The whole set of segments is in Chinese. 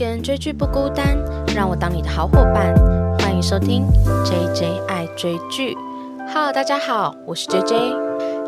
个人追剧不孤单，让我当你的好伙伴。欢迎收听 J J 爱追剧。Hello，大家好，我是 J J。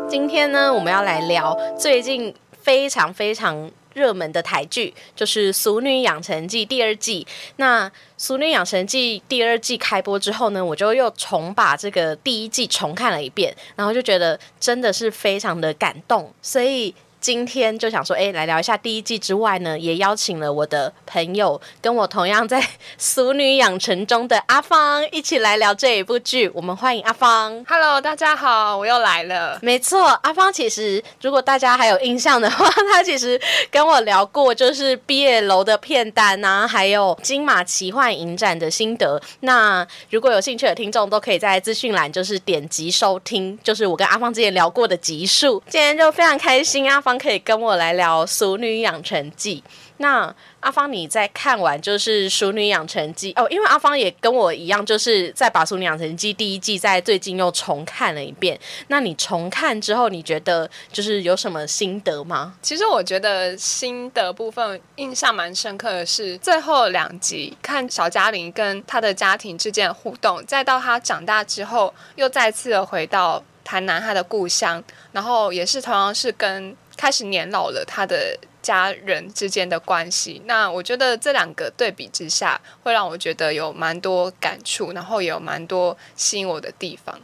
今天呢，我们要来聊最近非常非常热门的台剧，就是《俗女养成记》第二季。那《俗女养成记》第二季开播之后呢，我就又重把这个第一季重看了一遍，然后就觉得真的是非常的感动，所以。今天就想说，哎，来聊一下第一季之外呢，也邀请了我的朋友，跟我同样在《俗女养成》中的阿芳一起来聊这一部剧。我们欢迎阿芳。Hello，大家好，我又来了。没错，阿芳其实如果大家还有印象的话，她其实跟我聊过，就是毕业楼的片单啊，还有金马奇幻影展的心得。那如果有兴趣的听众，都可以在资讯栏就是点击收听，就是我跟阿芳之前聊过的集数。今天就非常开心，阿芳可以跟我来聊《熟女养成记》。那阿芳，你在看完就是《熟女养成记》哦，因为阿芳也跟我一样，就是在把《熟女养成记》第一季在最近又重看了一遍。那你重看之后，你觉得就是有什么心得吗？其实我觉得心得部分印象蛮深刻的是最后两集，看小嘉玲跟她的家庭之间的互动，再到她长大之后又再次的回到台南她的故乡，然后也是同样是跟开始年老了他的。家人之间的关系，那我觉得这两个对比之下，会让我觉得有蛮多感触，然后也有蛮多吸引我的地方。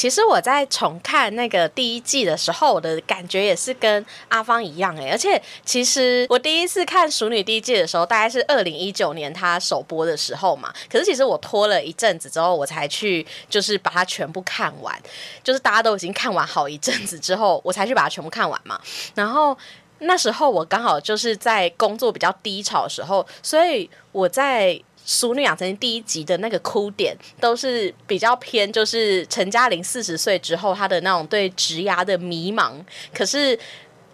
其实我在重看那个第一季的时候，我的感觉也是跟阿芳一样诶。而且其实我第一次看《熟女》第一季的时候，大概是二零一九年它首播的时候嘛。可是其实我拖了一阵子之后，我才去就是把它全部看完。就是大家都已经看完好一阵子之后，我才去把它全部看完嘛。然后那时候我刚好就是在工作比较低潮的时候，所以我在。《熟女养成》第一集的那个哭点都是比较偏，就是陈嘉玲四十岁之后她的那种对职涯的迷茫。可是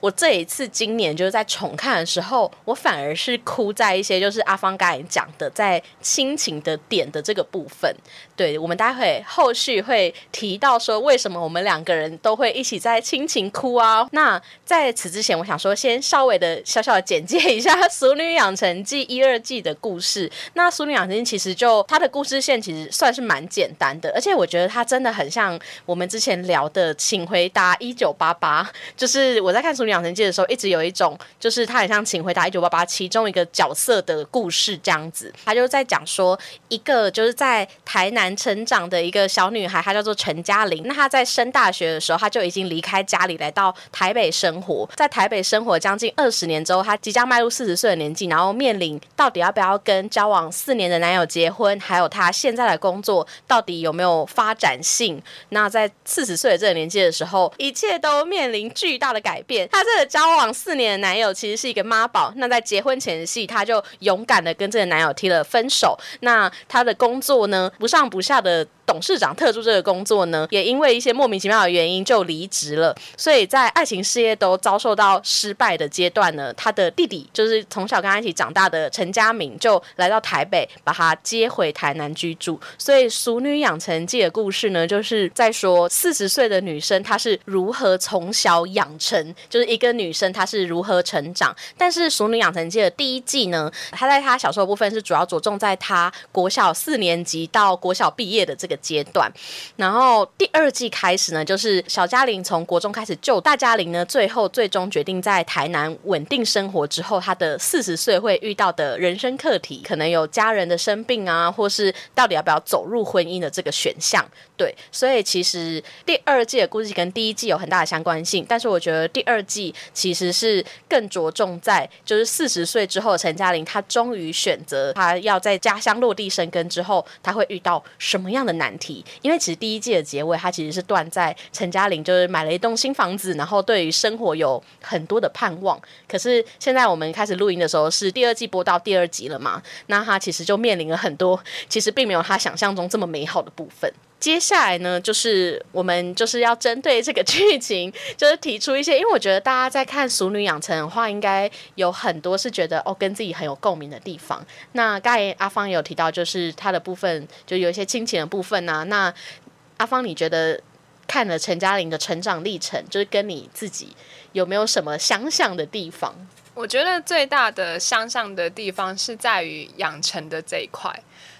我这一次今年就是在重看的时候，我反而是哭在一些就是阿芳刚才讲的在亲情的点的这个部分。对我们待会后续会提到说为什么我们两个人都会一起在亲情哭啊。那在此之前，我想说先稍微的小小的简介一下 《俗女养成记》一二季的故事。那《俗女养成记》其实就它的故事线其实算是蛮简单的，而且我觉得它真的很像我们之前聊的《请回答一九八八》，就是我在看《俗女养成记》的时候，一直有一种就是它很像《请回答一九八八》其中一个角色的故事这样子。他就在讲说一个就是在台南。成长的一个小女孩，她叫做陈嘉玲。那她在升大学的时候，她就已经离开家里，来到台北生活。在台北生活将近二十年之后，她即将迈入四十岁的年纪，然后面临到底要不要跟交往四年的男友结婚，还有她现在的工作到底有没有发展性。那在四十岁的这个年纪的时候，一切都面临巨大的改变。她这个交往四年的男友其实是一个妈宝。那在结婚前夕，她就勇敢的跟这个男友提了分手。那她的工作呢，不上不下的董事长特助这个工作呢，也因为一些莫名其妙的原因就离职了。所以在爱情事业都遭受到失败的阶段呢，他的弟弟就是从小跟他一起长大的陈家明，就来到台北把他接回台南居住。所以《熟女养成记》的故事呢，就是在说四十岁的女生她是如何从小养成，就是一个女生她是如何成长。但是《熟女养成记》的第一季呢，她在她小时候部分是主要着重在她国小四年级到国小毕业的这个阶段，然后第二季开始呢，就是小嘉玲从国中开始救大嘉玲呢，最后最终决定在台南稳定生活之后，她的四十岁会遇到的人生课题，可能有家人的生病啊，或是到底要不要走入婚姻的这个选项。对，所以其实第二季的故事跟第一季有很大的相关性，但是我觉得第二季其实是更着重在就是四十岁之后陈嘉玲，她终于选择她要在家乡落地生根之后，她会遇到什么样的难题？因为其实第一季的结尾，它其实是断在陈嘉玲就是买了一栋新房子，然后对于生活有很多的盼望。可是现在我们开始录音的时候是第二季播到第二集了嘛？那他其实就面临了很多，其实并没有他想象中这么美好的部分。接下来呢，就是我们就是要针对这个剧情，就是提出一些，因为我觉得大家在看《熟女养成》的话，应该有很多是觉得哦，跟自己很有共鸣的地方。那刚才阿芳有提到，就是他的部分，就有一些亲情的部分啊。那阿芳，你觉得看了陈嘉玲的成长历程，就是跟你自己有没有什么相像的地方？我觉得最大的相像的地方是在于养成的这一块，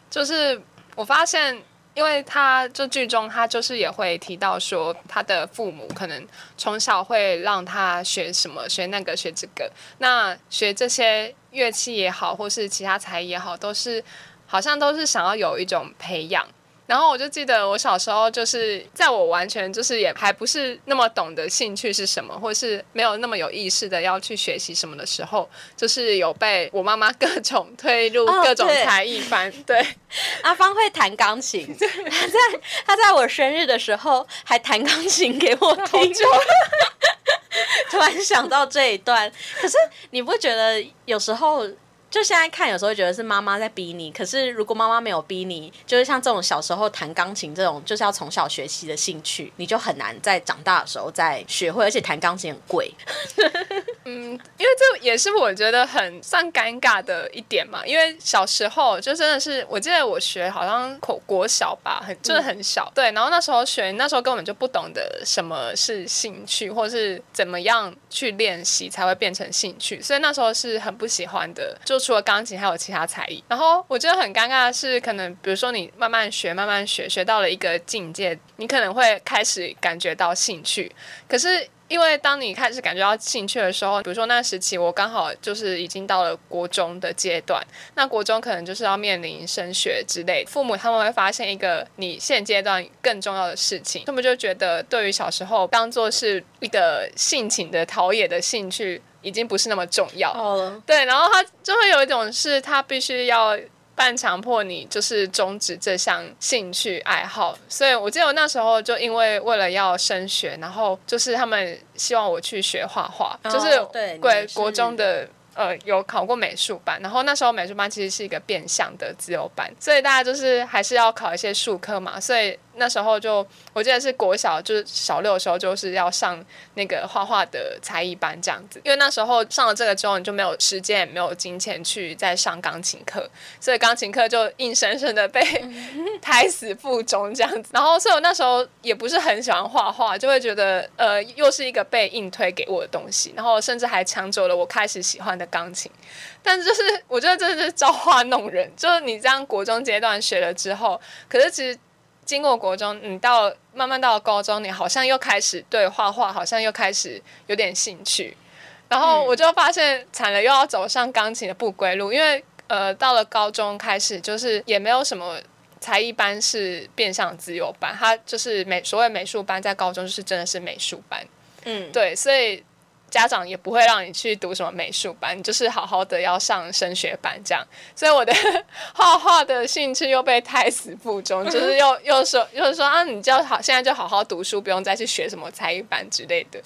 就是我发现，因为他这剧中他就是也会提到说，他的父母可能从小会让他学什么学那个学这个，那学这些乐器也好，或是其他才艺也好，都是好像都是想要有一种培养。然后我就记得我小时候，就是在我完全就是也还不是那么懂得兴趣是什么，或是没有那么有意识的要去学习什么的时候，就是有被我妈妈 各种推入各种才艺班。对，阿芳会弹钢琴，他在他在我生日的时候还弹钢琴给我听。突然想到这一段，可是你不觉得有时候？就现在看，有时候觉得是妈妈在逼你。可是如果妈妈没有逼你，就是像这种小时候弹钢琴这种，就是要从小学习的兴趣，你就很难在长大的时候再学会。而且弹钢琴很贵。嗯，因为这也是我觉得很算尴尬的一点嘛。因为小时候就真的是，我记得我学好像口国小吧，很就是很小。对，然后那时候学，那时候根本就不懂得什么是兴趣，或是怎么样去练习才会变成兴趣。所以那时候是很不喜欢的。就除了钢琴，还有其他才艺。然后我觉得很尴尬的是，可能比如说你慢慢学，慢慢学，学到了一个境界，你可能会开始感觉到兴趣。可是因为当你开始感觉到兴趣的时候，比如说那时期我刚好就是已经到了国中的阶段，那国中可能就是要面临升学之类，父母他们会发现一个你现阶段更重要的事情，他们就觉得对于小时候当做是一个性情的陶冶的兴趣。已经不是那么重要，对，然后他就会有一种是他必须要半强迫你，就是终止这项兴趣爱好。所以我记得我那时候就因为为了要升学，然后就是他们希望我去学画画，就是对国中的。呃，有考过美术班，然后那时候美术班其实是一个变相的自由班，所以大家就是还是要考一些术科嘛，所以那时候就我记得是国小就是小六的时候就是要上那个画画的才艺班这样子，因为那时候上了这个之后你就没有时间也没有金钱去再上钢琴课，所以钢琴课就硬生生的被 胎死腹中这样子，然后所以我那时候也不是很喜欢画画，就会觉得呃又是一个被硬推给我的东西，然后甚至还抢走了我开始喜欢的。钢琴，但是就是我觉得真的是造化 弄人。就是你这样国中阶段学了之后，可是其实经过国中，你到慢慢到了高中，你好像又开始对画画好像又开始有点兴趣。然后我就发现惨了，又要走上钢琴的不归路。因为呃，到了高中开始，就是也没有什么才艺班是变相自由班，它就是美所谓美术班，在高中就是真的是美术班。嗯，对，所以。家长也不会让你去读什么美术班，就是好好的要上升学班这样。所以我的 画画的兴趣又被胎死腹中，就是又又说又说啊，你就好现在就好好读书，不用再去学什么才艺班之类的。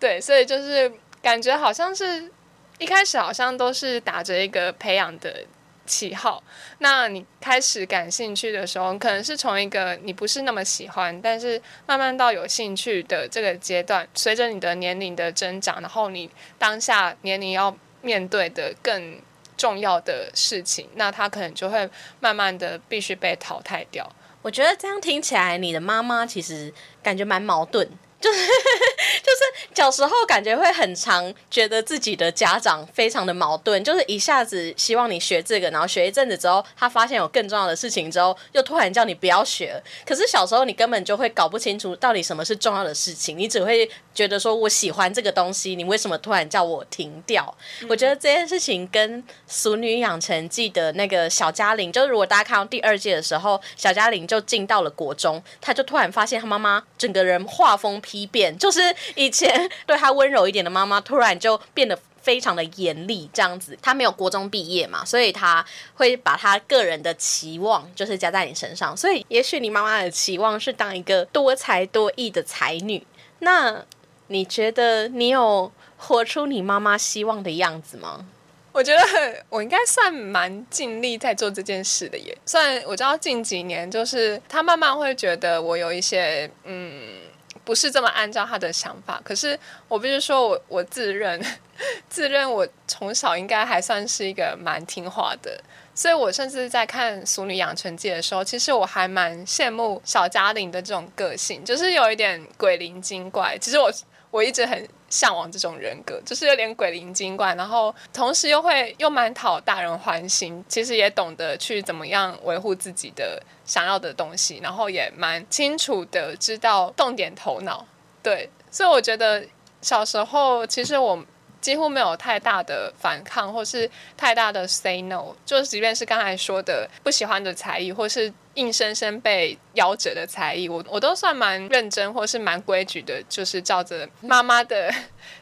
对，所以就是感觉好像是一开始好像都是打着一个培养的。喜好，那你开始感兴趣的时候，可能是从一个你不是那么喜欢，但是慢慢到有兴趣的这个阶段。随着你的年龄的增长，然后你当下年龄要面对的更重要的事情，那他可能就会慢慢的必须被淘汰掉。我觉得这样听起来，你的妈妈其实感觉蛮矛盾。就是 就是小时候感觉会很常觉得自己的家长非常的矛盾，就是一下子希望你学这个，然后学一阵子之后，他发现有更重要的事情之后，又突然叫你不要学。可是小时候你根本就会搞不清楚到底什么是重要的事情，你只会觉得说我喜欢这个东西，你为什么突然叫我停掉？我觉得这件事情跟《俗女养成记》的那个小嘉玲，就是如果大家看到第二季的时候，小嘉玲就进到了国中，她就突然发现她妈妈整个人画风。批变 就是以前对他温柔一点的妈妈，突然就变得非常的严厉，这样子。他没有国中毕业嘛，所以他会把他个人的期望就是加在你身上。所以也许你妈妈的期望是当一个多才多艺的才女，那你觉得你有活出你妈妈希望的样子吗？我觉得我应该算蛮尽力在做这件事的耶。虽然我知道近几年就是他慢慢会觉得我有一些嗯。不是这么按照他的想法，可是我必须说，我我自认 自认我从小应该还算是一个蛮听话的，所以我甚至在看《俗女养成记》的时候，其实我还蛮羡慕小嘉玲的这种个性，就是有一点鬼灵精怪。其实我我一直很向往这种人格，就是有点鬼灵精怪，然后同时又会又蛮讨大人欢心，其实也懂得去怎么样维护自己的想要的东西，然后也蛮清楚的知道动点头脑。对，所以我觉得小时候其实我。几乎没有太大的反抗，或是太大的 say no，就即便是刚才说的不喜欢的才艺，或是硬生生被夭折的才艺，我我都算蛮认真，或是蛮规矩的，就是照着妈妈的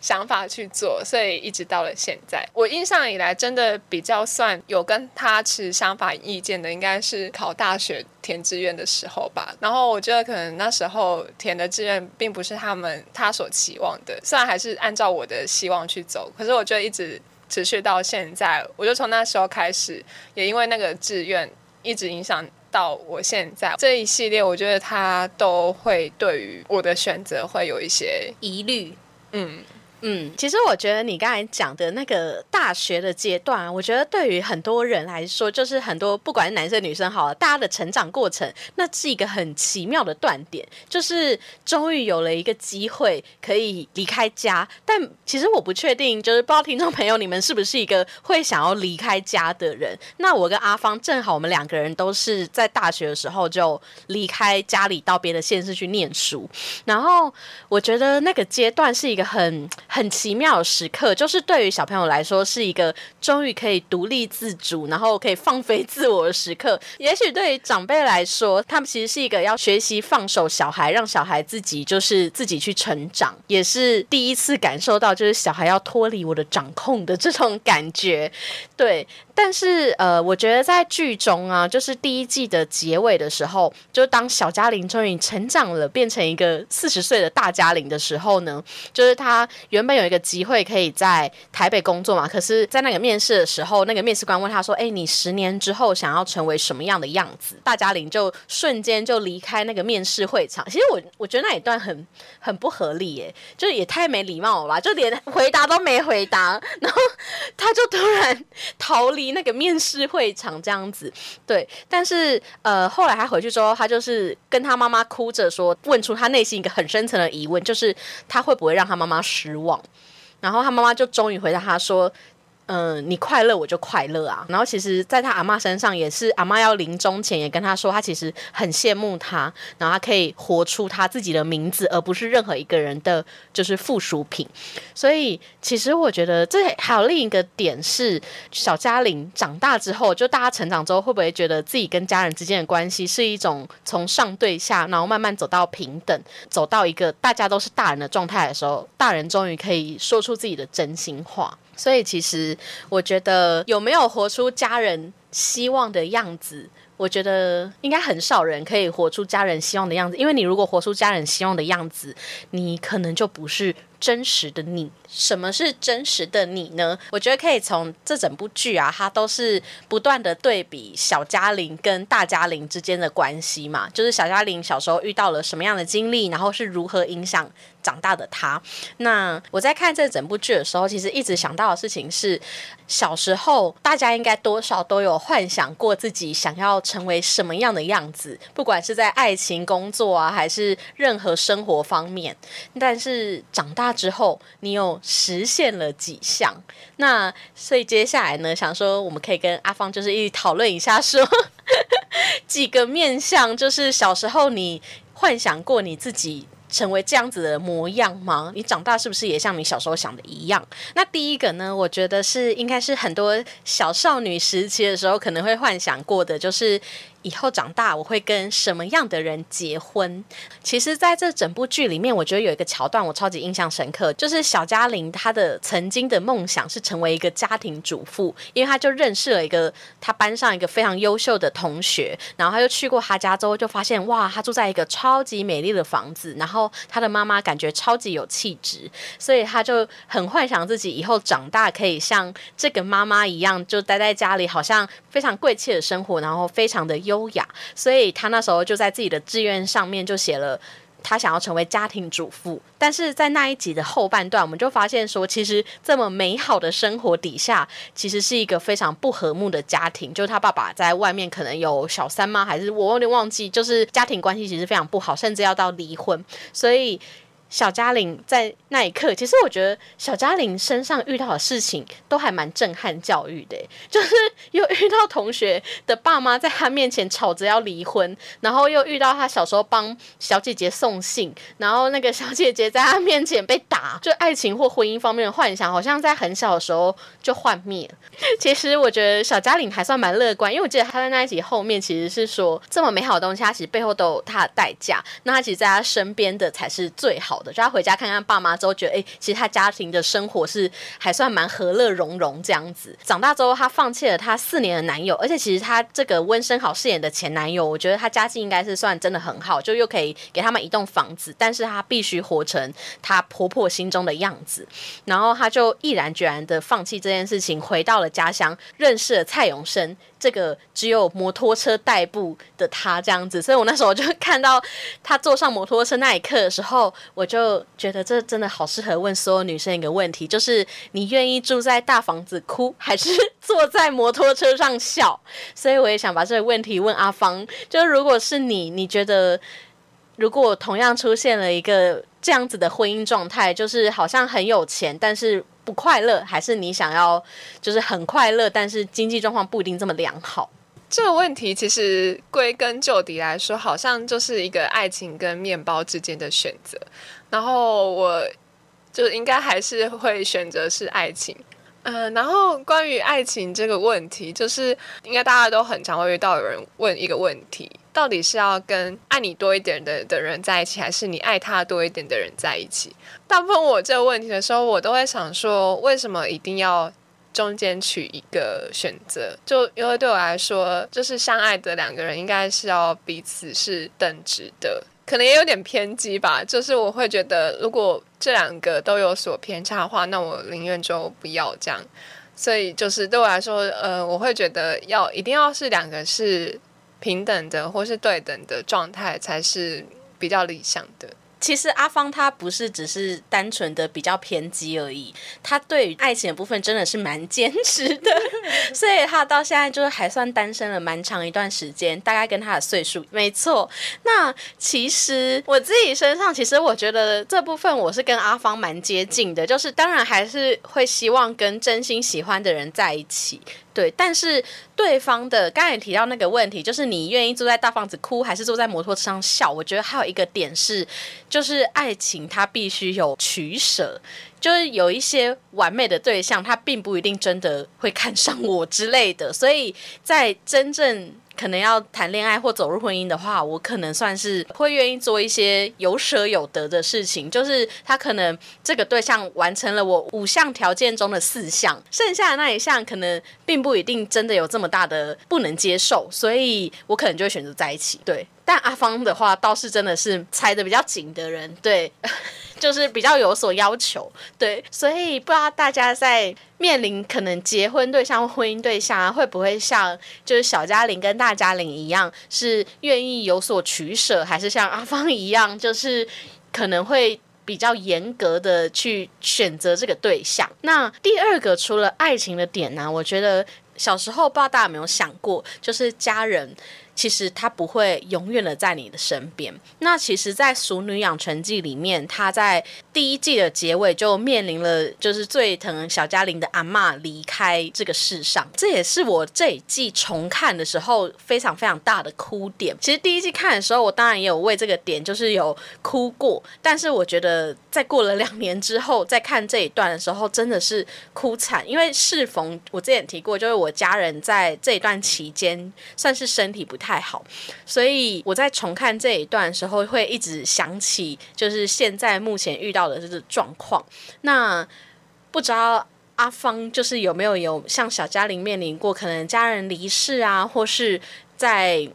想法去做，所以一直到了现在，我印象以来真的比较算有跟他持相反意见的，应该是考大学。填志愿的时候吧，然后我觉得可能那时候填的志愿并不是他们他所期望的，虽然还是按照我的希望去走，可是我觉得一直持续到现在，我就从那时候开始，也因为那个志愿一直影响到我现在这一系列，我觉得他都会对于我的选择会有一些疑虑，嗯。嗯，其实我觉得你刚才讲的那个大学的阶段，我觉得对于很多人来说，就是很多不管是男生女生好了，大家的成长过程，那是一个很奇妙的断点，就是终于有了一个机会可以离开家。但其实我不确定，就是不知道听众朋友你们是不是一个会想要离开家的人？那我跟阿芳正好，我们两个人都是在大学的时候就离开家里到别的县市去念书。然后我觉得那个阶段是一个很。很奇妙的时刻，就是对于小朋友来说是一个终于可以独立自主，然后可以放飞自我的时刻。也许对于长辈来说，他们其实是一个要学习放手小孩，让小孩自己就是自己去成长，也是第一次感受到就是小孩要脱离我的掌控的这种感觉。对，但是呃，我觉得在剧中啊，就是第一季的结尾的时候，就当小嘉玲终于成长了，变成一个四十岁的大嘉玲的时候呢，就是他原。原本有一个机会可以在台北工作嘛？可是，在那个面试的时候，那个面试官问他说：“哎，你十年之后想要成为什么样的样子？”大嘉玲就瞬间就离开那个面试会场。其实我我觉得那一段很很不合理耶，就也太没礼貌了吧？就连回答都没回答，然后他就突然逃离那个面试会场这样子。对，但是呃，后来他回去之后，他就是跟他妈妈哭着说，问出他内心一个很深层的疑问，就是他会不会让他妈妈失望？然后他妈妈就终于回答他说。嗯，你快乐我就快乐啊。然后其实，在他阿妈身上也是，阿妈要临终前也跟他说，他其实很羡慕他，然后他可以活出他自己的名字，而不是任何一个人的就是附属品。所以，其实我觉得这还有另一个点是，小嘉玲长大之后，就大家成长之后，会不会觉得自己跟家人之间的关系是一种从上对下，然后慢慢走到平等，走到一个大家都是大人的状态的时候，大人终于可以说出自己的真心话。所以，其实我觉得有没有活出家人希望的样子，我觉得应该很少人可以活出家人希望的样子。因为你如果活出家人希望的样子，你可能就不是。真实的你，什么是真实的你呢？我觉得可以从这整部剧啊，它都是不断的对比小嘉玲跟大嘉玲之间的关系嘛，就是小嘉玲小时候遇到了什么样的经历，然后是如何影响长大的她。那我在看这整部剧的时候，其实一直想到的事情是，小时候大家应该多少都有幻想过自己想要成为什么样的样子，不管是在爱情、工作啊，还是任何生活方面。但是长大。之后，你有实现了几项？那所以接下来呢，想说我们可以跟阿芳就是一起讨论一下，说 几个面相，就是小时候你幻想过你自己成为这样子的模样吗？你长大是不是也像你小时候想的一样？那第一个呢，我觉得是应该是很多小少女时期的时候可能会幻想过的，就是。以后长大我会跟什么样的人结婚？其实，在这整部剧里面，我觉得有一个桥段我超级印象深刻，就是小嘉玲她的曾经的梦想是成为一个家庭主妇，因为她就认识了一个她班上一个非常优秀的同学，然后她就去过他家之后，就发现哇，他住在一个超级美丽的房子，然后他的妈妈感觉超级有气质，所以她就很幻想自己以后长大可以像这个妈妈一样，就待在家里，好像非常贵气的生活，然后非常的。优优雅，所以他那时候就在自己的志愿上面就写了，他想要成为家庭主妇。但是在那一集的后半段，我们就发现说，其实这么美好的生活底下，其实是一个非常不和睦的家庭。就是他爸爸在外面可能有小三吗？还是我有点忘记？就是家庭关系其实非常不好，甚至要到离婚。所以。小嘉玲在那一刻，其实我觉得小嘉玲身上遇到的事情都还蛮震撼教育的，就是又遇到同学的爸妈在他面前吵着要离婚，然后又遇到他小时候帮小姐姐送信，然后那个小姐姐在他面前被打，就爱情或婚姻方面的幻想，好像在很小的时候就幻灭。其实我觉得小嘉玲还算蛮乐观，因为我记得她在那一集后面其实是说，这么美好的东西，他其实背后都有他的代价。那她其实在她身边的才是最好就他回家看看爸妈之后，觉得哎，其实他家庭的生活是还算蛮和乐融融这样子。长大之后，他放弃了他四年的男友，而且其实他这个温升豪饰演的前男友，我觉得他家境应该是算真的很好，就又可以给他们一栋房子，但是他必须活成他婆婆心中的样子。然后他就毅然决然的放弃这件事情，回到了家乡，认识了蔡永生。这个只有摩托车代步的他这样子，所以我那时候就看到他坐上摩托车那一刻的时候，我就觉得这真的好适合问所有女生一个问题，就是你愿意住在大房子哭，还是坐在摩托车上笑？所以我也想把这个问题问阿芳，就是如果是你，你觉得如果同样出现了一个这样子的婚姻状态，就是好像很有钱，但是。不快乐，还是你想要就是很快乐，但是经济状况不一定这么良好？这个问题其实归根究底来说，好像就是一个爱情跟面包之间的选择。然后我就应该还是会选择是爱情。嗯，然后关于爱情这个问题，就是应该大家都很常会遇到有人问一个问题：到底是要跟爱你多一点的的人在一起，还是你爱他多一点的人在一起？大部分我这个问题的时候，我都会想说，为什么一定要中间取一个选择？就因为对我来说，就是相爱的两个人应该是要彼此是等值的。可能也有点偏激吧，就是我会觉得，如果这两个都有所偏差的话，那我宁愿就不要这样。所以就是对我来说，呃，我会觉得要一定要是两个是平等的或是对等的状态，才是比较理想的。其实阿芳他不是只是单纯的比较偏激而已，他对于爱情的部分真的是蛮坚持的，所以他到现在就是还算单身了蛮长一段时间，大概跟他的岁数没错。那其实我自己身上，其实我觉得这部分我是跟阿芳蛮接近的，就是当然还是会希望跟真心喜欢的人在一起。对，但是对方的刚才提到那个问题，就是你愿意坐在大房子哭，还是坐在摩托车上笑？我觉得还有一个点是，就是爱情它必须有取舍，就是有一些完美的对象，他并不一定真的会看上我之类的，所以在真正。可能要谈恋爱或走入婚姻的话，我可能算是会愿意做一些有舍有得的事情。就是他可能这个对象完成了我五项条件中的四项，剩下的那一项可能并不一定真的有这么大的不能接受，所以我可能就会选择在一起。对。但阿芳的话倒是真的是猜的比较紧的人，对，就是比较有所要求，对，所以不知道大家在面临可能结婚对象婚姻对象啊，会不会像就是小嘉玲跟大嘉玲一样，是愿意有所取舍，还是像阿芳一样，就是可能会比较严格的去选择这个对象？那第二个除了爱情的点呢，我觉得小时候不知道大家有没有想过，就是家人。其实他不会永远的在你的身边。那其实，在《熟女养成记》里面，他在第一季的结尾就面临了，就是最疼小嘉玲的阿妈离开这个世上。这也是我这一季重看的时候非常非常大的哭点。其实第一季看的时候，我当然也有为这个点就是有哭过，但是我觉得在过了两年之后再看这一段的时候，真的是哭惨。因为适逢我之前提过，就是我家人在这一段期间算是身体不太。好，所以我在重看这一段的时候，会一直想起就是现在目前遇到的这个状况。那不知道阿芳就是有没有有像小嘉玲面临过可能家人离世啊，或是在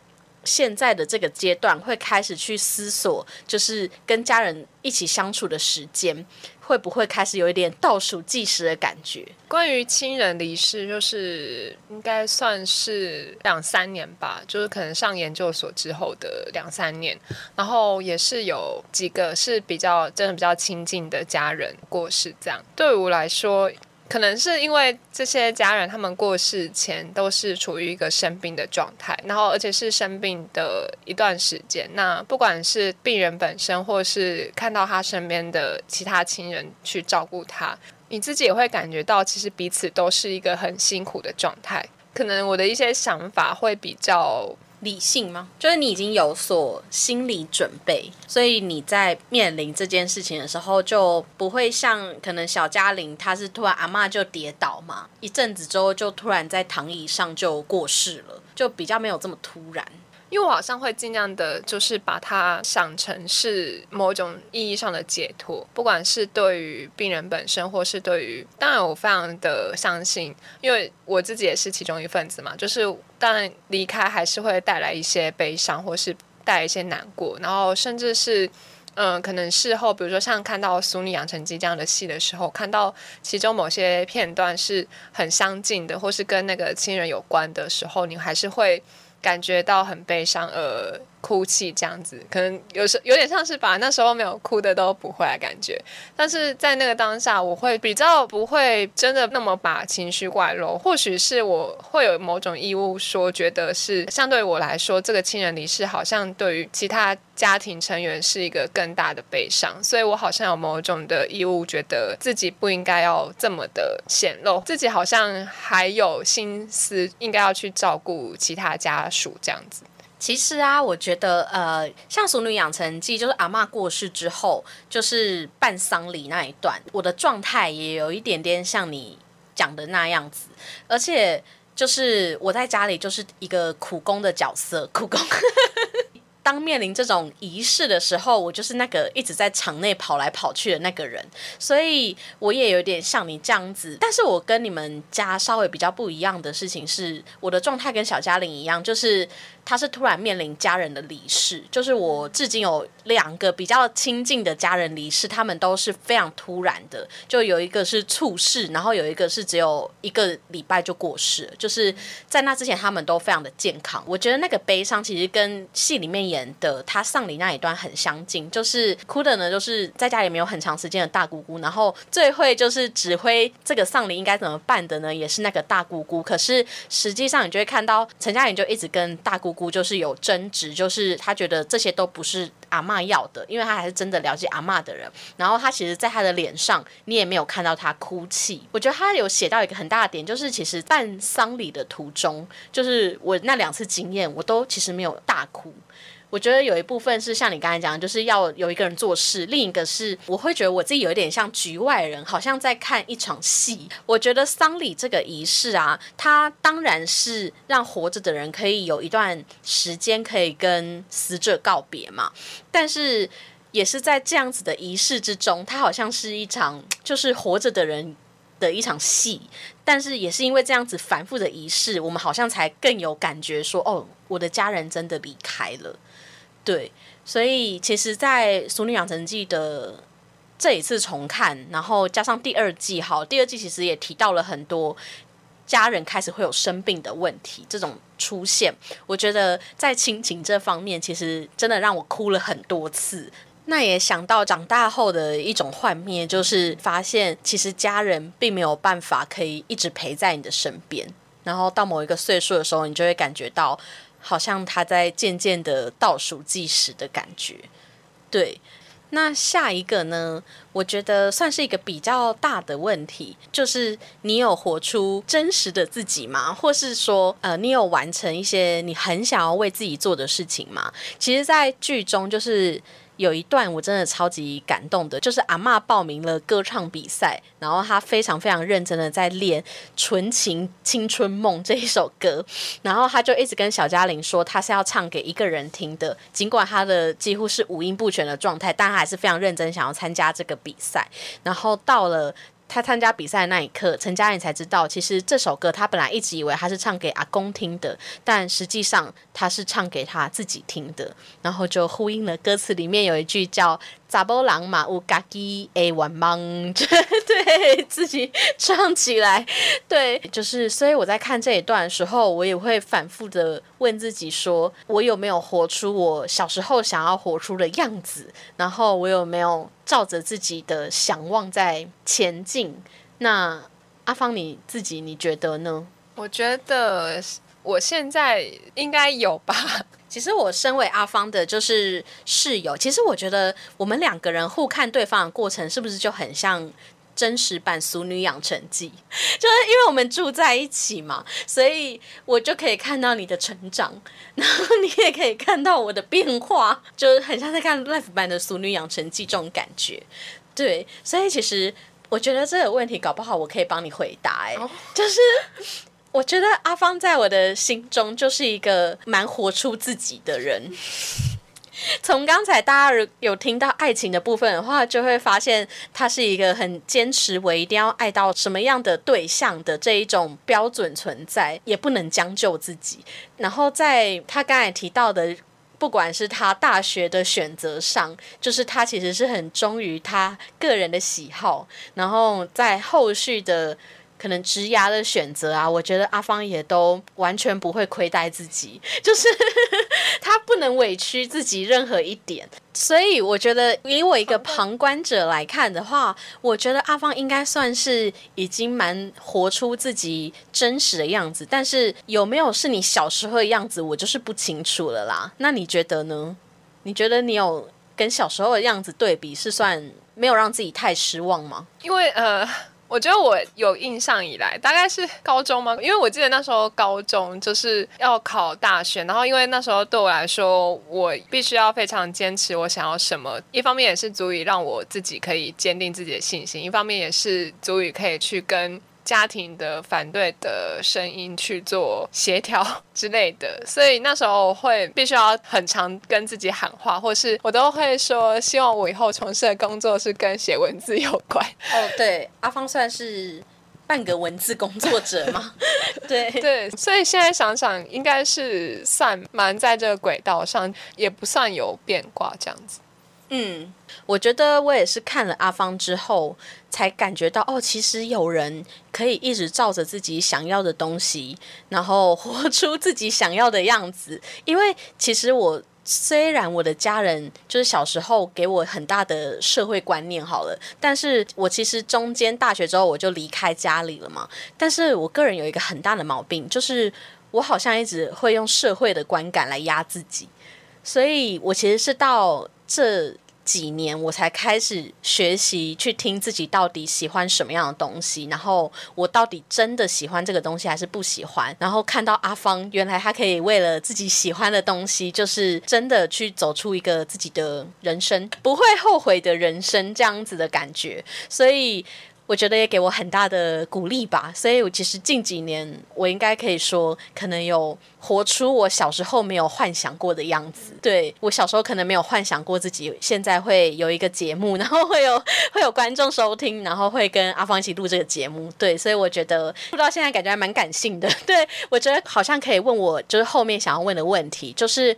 现在的这个阶段会开始去思索，就是跟家人一起相处的时间。会不会开始有一点倒数计时的感觉？关于亲人离世，就是应该算是两三年吧，就是可能上研究所之后的两三年，然后也是有几个是比较真的比较亲近的家人过世，这样对我来说。可能是因为这些家人他们过世前都是处于一个生病的状态，然后而且是生病的一段时间。那不管是病人本身，或是看到他身边的其他亲人去照顾他，你自己也会感觉到，其实彼此都是一个很辛苦的状态。可能我的一些想法会比较。理性吗？就是你已经有所心理准备，所以你在面临这件事情的时候，就不会像可能小嘉玲，她是突然阿妈就跌倒嘛，一阵子之后就突然在躺椅上就过世了，就比较没有这么突然。因为我好像会尽量的，就是把它想成是某种意义上的解脱，不管是对于病人本身，或是对于，当然我非常的相信，因为我自己也是其中一份子嘛，就是当然离开还是会带来一些悲伤，或是带来一些难过，然后甚至是，嗯，可能事后，比如说像看到《俗女养成记》这样的戏的时候，看到其中某些片段是很相近的，或是跟那个亲人有关的时候，你还是会。感觉到很悲伤而哭泣，这样子可能有时有点像是把那时候没有哭的都补回来感觉。但是在那个当下，我会比较不会真的那么把情绪外露。或许是我会有某种义务，说觉得是相对我来说，这个亲人离世好像对于其他家庭成员是一个更大的悲伤，所以我好像有某种的义务，觉得自己不应该要这么的显露，自己好像还有心思应该要去照顾其他家属。这样子，其实啊，我觉得呃，像《熟女养成记》，就是阿妈过世之后，就是办丧礼那一段，我的状态也有一点点像你讲的那样子，而且就是我在家里就是一个苦工的角色，苦工。当面临这种仪式的时候，我就是那个一直在场内跑来跑去的那个人，所以我也有点像你这样子。但是我跟你们家稍微比较不一样的事情是，我的状态跟小嘉玲一样，就是。他是突然面临家人的离世，就是我至今有两个比较亲近的家人离世，他们都是非常突然的，就有一个是猝逝，然后有一个是只有一个礼拜就过世，就是在那之前他们都非常的健康。我觉得那个悲伤其实跟戏里面演的他丧礼那一段很相近，就是哭的呢，就是在家里没有很长时间的大姑姑，然后最会就是指挥这个丧礼应该怎么办的呢，也是那个大姑姑。可是实际上你就会看到陈嘉玲就一直跟大姑。姑就是有争执，就是他觉得这些都不是阿妈要的，因为他还是真的了解阿妈的人。然后他其实，在他的脸上，你也没有看到他哭泣。我觉得他有写到一个很大的点，就是其实办丧礼的途中，就是我那两次经验，我都其实没有大哭。我觉得有一部分是像你刚才讲，就是要有一个人做事；另一个是我会觉得我自己有一点像局外人，好像在看一场戏。我觉得丧礼这个仪式啊，它当然是让活着的人可以有一段时间可以跟死者告别嘛。但是也是在这样子的仪式之中，它好像是一场就是活着的人的一场戏。但是也是因为这样子反复的仪式，我们好像才更有感觉说，哦，我的家人真的离开了。对，所以其实，在《熟女养成记》的这一次重看，然后加上第二季，好，第二季其实也提到了很多家人开始会有生病的问题这种出现。我觉得在亲情这方面，其实真的让我哭了很多次。那也想到长大后的一种幻灭，就是发现其实家人并没有办法可以一直陪在你的身边，然后到某一个岁数的时候，你就会感觉到。好像他在渐渐的倒数计时的感觉，对。那下一个呢？我觉得算是一个比较大的问题，就是你有活出真实的自己吗？或是说，呃，你有完成一些你很想要为自己做的事情吗？其实，在剧中就是。有一段我真的超级感动的，就是阿妈报名了歌唱比赛，然后她非常非常认真的在练《纯情青春梦》这一首歌，然后她就一直跟小嘉玲说，她是要唱给一个人听的，尽管她的几乎是五音不全的状态，但她还是非常认真想要参加这个比赛，然后到了。他参加比赛那一刻，陈嘉玲才知道，其实这首歌他本来一直以为他是唱给阿公听的，但实际上他是唱给他自己听的，然后就呼应了歌词里面有一句叫。查波郎嘛，有家己诶玩梦，对自己唱起来，对，就是所以我在看这一段的时候，我也会反复的问自己，说我有没有活出我小时候想要活出的样子，然后我有没有照着自己的想望在前进？那阿芳你自己你觉得呢？我觉得我现在应该有吧。其实我身为阿芳的，就是室友。其实我觉得我们两个人互看对方的过程，是不是就很像真实版《俗女养成记》？就是因为我们住在一起嘛，所以我就可以看到你的成长，然后你也可以看到我的变化，就是很像在看 Life 版的《俗女养成记》这种感觉。对，所以其实我觉得这个问题搞不好我可以帮你回答。哎，就是。我觉得阿芳在我的心中就是一个蛮活出自己的人。从刚才大家有听到爱情的部分的话，就会发现他是一个很坚持，我一定要爱到什么样的对象的这一种标准存在，也不能将就自己。然后在他刚才提到的，不管是他大学的选择上，就是他其实是很忠于他个人的喜好，然后在后续的。可能职涯的选择啊，我觉得阿芳也都完全不会亏待自己，就是 他不能委屈自己任何一点。所以我觉得，以我一个旁观者来看的话，我觉得阿芳应该算是已经蛮活出自己真实的样子。但是有没有是你小时候的样子，我就是不清楚了啦。那你觉得呢？你觉得你有跟小时候的样子对比，是算没有让自己太失望吗？因为呃。我觉得我有印象以来，大概是高中吗？因为我记得那时候高中就是要考大学，然后因为那时候对我来说，我必须要非常坚持我想要什么。一方面也是足以让我自己可以坚定自己的信心，一方面也是足以可以去跟。家庭的反对的声音去做协调 之类的，所以那时候会必须要很常跟自己喊话，或是我都会说，希望我以后从事的工作是跟写文字有关。哦，对，阿芳算是半个文字工作者嘛？对对，所以现在想想，应该是算蛮在这个轨道上，也不算有变卦这样子。嗯，我觉得我也是看了阿芳之后，才感觉到哦，其实有人可以一直照着自己想要的东西，然后活出自己想要的样子。因为其实我虽然我的家人就是小时候给我很大的社会观念好了，但是我其实中间大学之后我就离开家里了嘛。但是我个人有一个很大的毛病，就是我好像一直会用社会的观感来压自己，所以我其实是到。这几年我才开始学习去听自己到底喜欢什么样的东西，然后我到底真的喜欢这个东西还是不喜欢。然后看到阿芳，原来他可以为了自己喜欢的东西，就是真的去走出一个自己的人生，不会后悔的人生这样子的感觉。所以。我觉得也给我很大的鼓励吧，所以我其实近几年，我应该可以说，可能有活出我小时候没有幻想过的样子。对我小时候可能没有幻想过自己现在会有一个节目，然后会有会有观众收听，然后会跟阿芳一起录这个节目。对，所以我觉得录到现在感觉还蛮感性的。对我觉得好像可以问我，就是后面想要问的问题，就是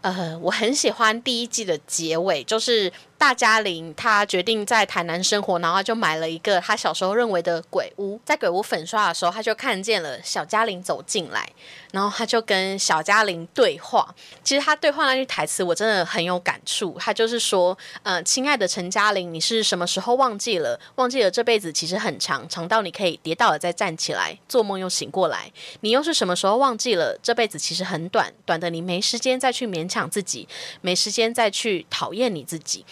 呃，我很喜欢第一季的结尾，就是。大嘉玲，她决定在台南生活，然后就买了一个她小时候认为的鬼屋。在鬼屋粉刷的时候，她就看见了小嘉玲走进来，然后她就跟小嘉玲对话。其实她对话那句台词，我真的很有感触。她就是说：“嗯，亲爱的陈嘉玲，你是什么时候忘记了？忘记了这辈子其实很长，长到你可以跌倒了再站起来，做梦又醒过来。你又是什么时候忘记了这辈子其实很短，短的你没时间再去勉强自己，没时间再去讨厌你自己。”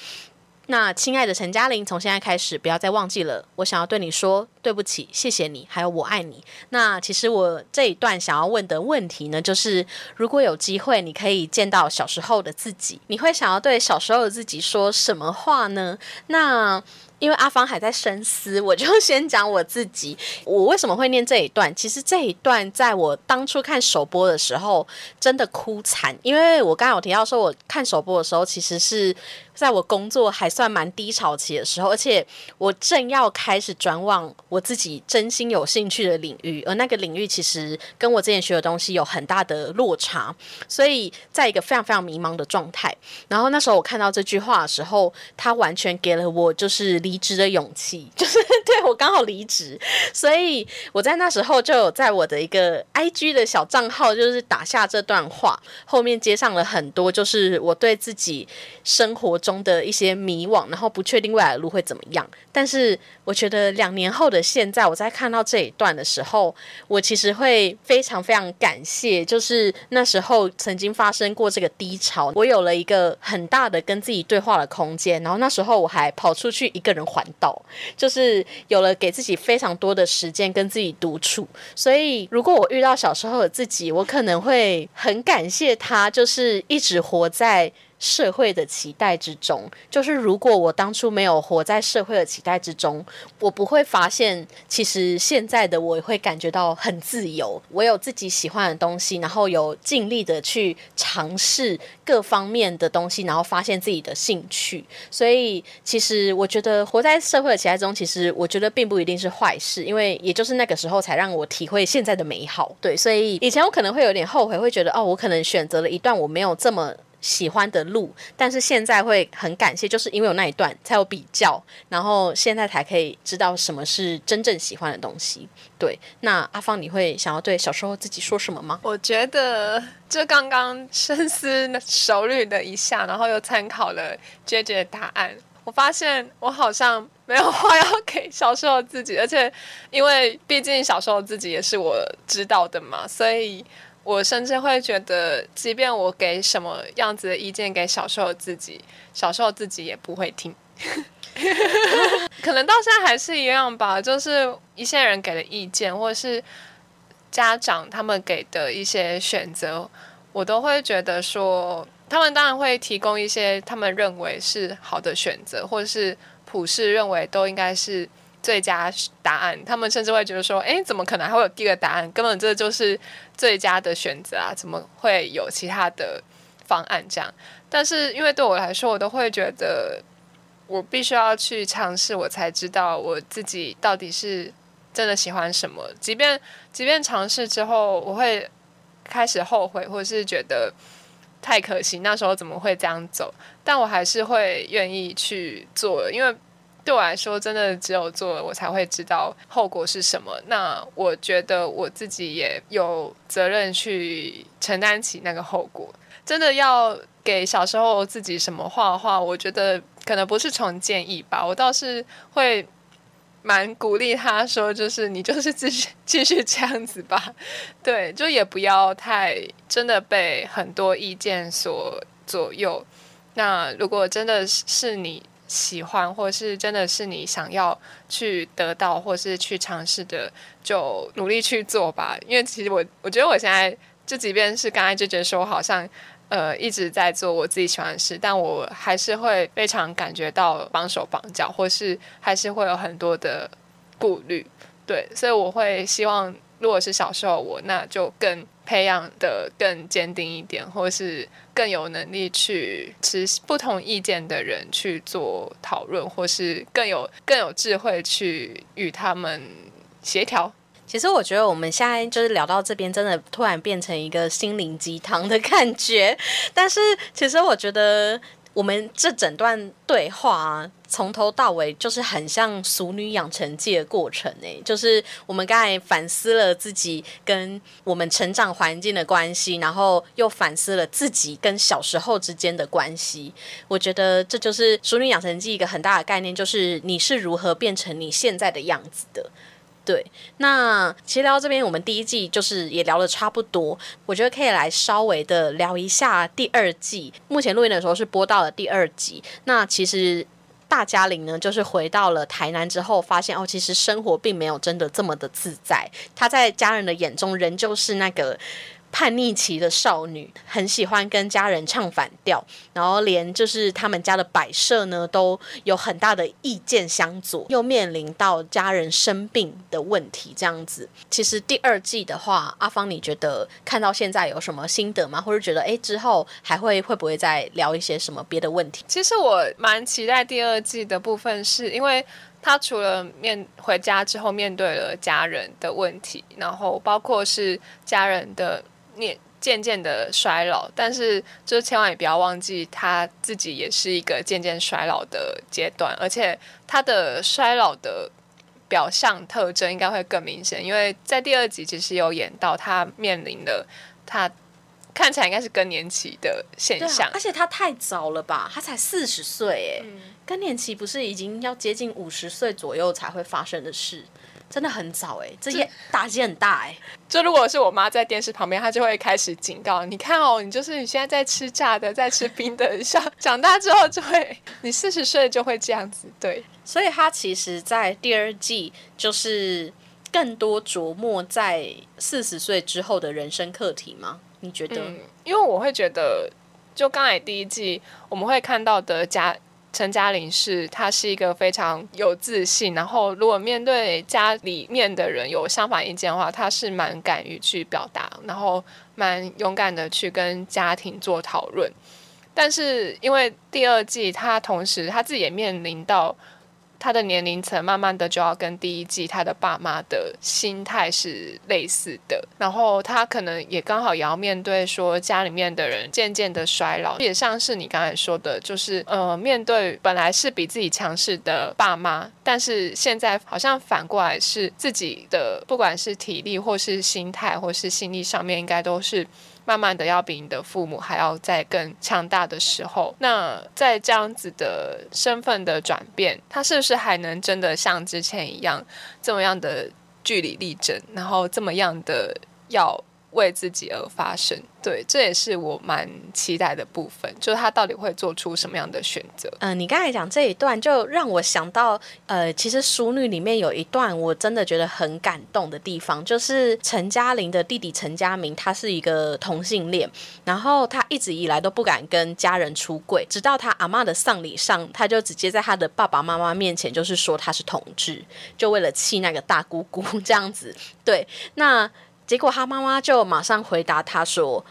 那亲爱的陈嘉玲，从现在开始不要再忘记了，我想要对你说对不起，谢谢你，还有我爱你。那其实我这一段想要问的问题呢，就是如果有机会你可以见到小时候的自己，你会想要对小时候的自己说什么话呢？那。因为阿芳还在深思，我就先讲我自己。我为什么会念这一段？其实这一段在我当初看首播的时候，真的哭惨。因为我刚刚有提到说，我看首播的时候，其实是在我工作还算蛮低潮期的时候，而且我正要开始转往我自己真心有兴趣的领域，而那个领域其实跟我之前学的东西有很大的落差，所以在一个非常非常迷茫的状态。然后那时候我看到这句话的时候，他完全给了我就是。离职的勇气，就是 对我刚好离职，所以我在那时候就有在我的一个 I G 的小账号，就是打下这段话，后面接上了很多，就是我对自己生活中。中的一些迷惘，然后不确定未来的路会怎么样。但是我觉得两年后的现在，我在看到这一段的时候，我其实会非常非常感谢，就是那时候曾经发生过这个低潮，我有了一个很大的跟自己对话的空间。然后那时候我还跑出去一个人环岛，就是有了给自己非常多的时间跟自己独处。所以如果我遇到小时候的自己，我可能会很感谢他，就是一直活在。社会的期待之中，就是如果我当初没有活在社会的期待之中，我不会发现，其实现在的我会感觉到很自由。我有自己喜欢的东西，然后有尽力的去尝试各方面的东西，然后发现自己的兴趣。所以，其实我觉得活在社会的期待中，其实我觉得并不一定是坏事，因为也就是那个时候才让我体会现在的美好。对，所以以前我可能会有点后悔，会觉得哦，我可能选择了一段我没有这么。喜欢的路，但是现在会很感谢，就是因为有那一段才有比较，然后现在才可以知道什么是真正喜欢的东西。对，那阿芳，你会想要对小时候自己说什么吗？我觉得就刚刚深思熟虑的一下，然后又参考了 J J 的答案，我发现我好像没有话要给小时候自己，而且因为毕竟小时候自己也是我知道的嘛，所以。我甚至会觉得，即便我给什么样子的意见给小时候自己，小时候自己也不会听。可能到现在还是一样吧，就是一些人给的意见，或者是家长他们给的一些选择，我都会觉得说，他们当然会提供一些他们认为是好的选择，或者是普世认为都应该是。最佳答案，他们甚至会觉得说：“哎，怎么可能还会有第二个答案？根本这就是最佳的选择啊！怎么会有其他的方案？这样？但是因为对我来说，我都会觉得我必须要去尝试，我才知道我自己到底是真的喜欢什么。即便即便尝试之后，我会开始后悔，或是觉得太可惜，那时候怎么会这样走？但我还是会愿意去做，因为。”对我来说，真的只有做了，我才会知道后果是什么。那我觉得我自己也有责任去承担起那个后果。真的要给小时候自己什么话的话，我觉得可能不是从建议吧，我倒是会蛮鼓励他说，就是你就是继续继续这样子吧。对，就也不要太真的被很多意见所左右。那如果真的是你。喜欢，或是真的是你想要去得到，或是去尝试的，就努力去做吧。因为其实我，我觉得我现在就即便是刚才就觉得说，我好像呃一直在做我自己喜欢的事，但我还是会非常感觉到绑手绑脚，或是还是会有很多的顾虑。对，所以我会希望，如果是小时候我，那就更。培养的更坚定一点，或是更有能力去持不同意见的人去做讨论，或是更有更有智慧去与他们协调。其实我觉得我们现在就是聊到这边，真的突然变成一个心灵鸡汤的感觉。但是其实我觉得。我们这整段对话啊，从头到尾就是很像《熟女养成记》的过程诶，就是我们刚才反思了自己跟我们成长环境的关系，然后又反思了自己跟小时候之间的关系。我觉得这就是《熟女养成记》一个很大的概念，就是你是如何变成你现在的样子的。对，那其实聊到这边，我们第一季就是也聊的差不多，我觉得可以来稍微的聊一下第二季。目前录音的时候是播到了第二集，那其实大家玲呢，就是回到了台南之后，发现哦，其实生活并没有真的这么的自在，他在家人的眼中仍旧是那个。叛逆期的少女很喜欢跟家人唱反调，然后连就是他们家的摆设呢都有很大的意见相左，又面临到家人生病的问题，这样子。其实第二季的话，阿芳，你觉得看到现在有什么心得吗？或者觉得哎之后还会会不会再聊一些什么别的问题？其实我蛮期待第二季的部分，是因为他除了面回家之后面对了家人的问题，然后包括是家人的。渐渐渐的衰老，但是就千万也不要忘记，他自己也是一个渐渐衰老的阶段，而且他的衰老的表象特征应该会更明显，因为在第二集其实有演到他面临的他看起来应该是更年期的现象啊，。而且他太早了吧？他才四十岁，哎、更年期不是已经要接近五十岁左右才会发生的事，真的很早哎、这些打击很大哎、就如果是我妈在电视旁边，她就会开始警告你看哦，你就是你现在在吃炸的，在吃冰的，像长大之后就会，你四十岁就会这样子。对，所以她其实，在第二季就是更多琢磨在四十岁之后的人生课题吗？你觉得？嗯，因为我会觉得，就刚才第一季我们会看到的家陈嘉玲是，她是一个非常有自信，然后如果面对家里面的人有相反意见的话，她是蛮敢于去表达，然后蛮勇敢的去跟家庭做讨论。但是因为第二季，她同时她自己也面临到他的年龄层，慢慢的就要跟第一季他的爸妈的心态是类似的，然后他可能也刚好也要面对说家里面的人渐渐的衰老，也像是你刚才说的，就是呃，面对本来是比自己强势的爸妈，但是现在好像反过来是自己的，不管是体力或是心态或是心力上面，应该都是。慢慢的要比你的父母还要再更强大的时候，那在这样子的身份的转变，他是不是还能真的像之前一样这么样的据理力争，然后这么样的要为自己而发声？对，这也是我蛮期待的部分，就是他到底会做出什么样的选择？嗯、你刚才讲这一段，就让我想到，呃，其实《淑女》里面有一段我真的觉得很感动的地方，就是陈嘉玲的弟弟陈嘉明，他是一个同性恋，然后他一直以来都不敢跟家人出柜，直到他阿嬷的丧礼上，他就直接在他的爸爸妈妈面前就是说他是同志，就为了气那个大姑姑 这样子。对，那结果他妈妈就马上回答他说，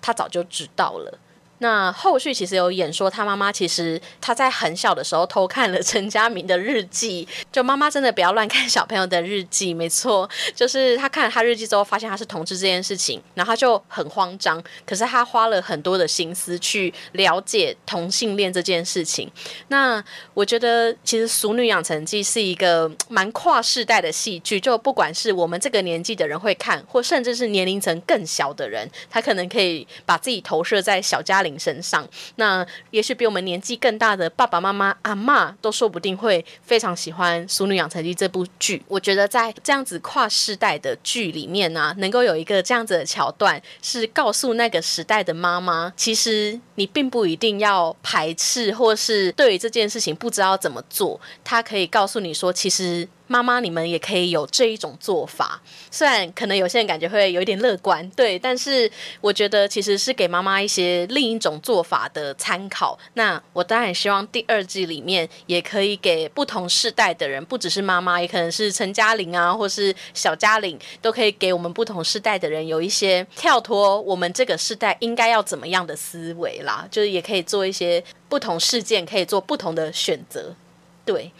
他早就知道了。那后续其实有演说，他妈妈其实他在很小的时候偷看了陈嘉明的日记，就妈妈真的不要乱看小朋友的日记，没错，就是他看了他日记之后，发现他是同志这件事情，然后他就很慌张，可是他花了很多的心思去了解同性恋这件事情。那我觉得其实《俗女养成记》是一个蛮跨世代的戏剧，就不管是我们这个年纪的人会看，或甚至是年龄层更小的人，他可能可以把自己投射在小嘉玲身上。那也许比我们年纪更大的爸爸妈妈、阿嬷都说不定会非常喜欢《淑女养成记》这部剧。我觉得在这样子跨世代的剧里面呢、能够有一个这样子的桥段，是告诉那个时代的妈妈，其实你并不一定要排斥，或是对于这件事情不知道怎么做，他可以告诉你说，其实。妈妈，你们也可以有这一种做法，虽然可能有些人感觉会有一点乐观，对，但是我觉得其实是给妈妈一些另一种做法的参考。那我当然希望第二季里面也可以给不同世代的人，不只是妈妈，也可能是陈嘉玲啊，或是小嘉玲，都可以给我们不同世代的人有一些跳脱我们这个世代应该要怎么样的思维啦，就是也可以做一些不同事件，可以做不同的选择，对。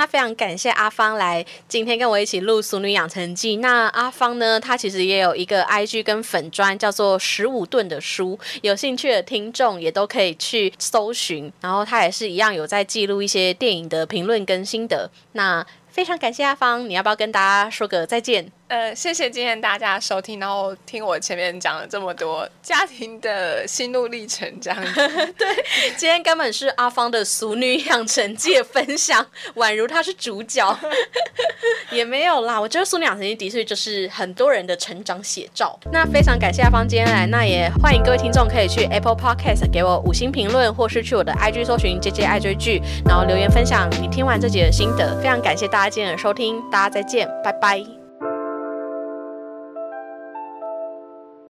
那非常感谢阿芳来今天跟我一起录《俗女养成记》。那阿芳呢，她其实也有一个 IG 跟粉砖，叫做十五吨的书，有兴趣的听众也都可以去搜寻。然后她也是一样有在记录一些电影的评论跟心得。那非常感谢阿芳，你要不要跟大家说个再见？呃，谢谢今天大家收听，然后听我前面讲了这么多家庭的心路历程，这样子。今天根本是阿芳的《俗女养成记》分享，宛如她是主角，也没有啦。我觉得《俗女养成记》的确就是很多人的成长写照。那非常感谢阿芳今天来，那也欢迎各位听众可以去 Apple Podcast 给我五星评论，或是去我的 IG 搜寻 JJ 爱追剧，然后留言分享你听完这集的心得。非常感谢大家今天的收听，大家再见，拜拜。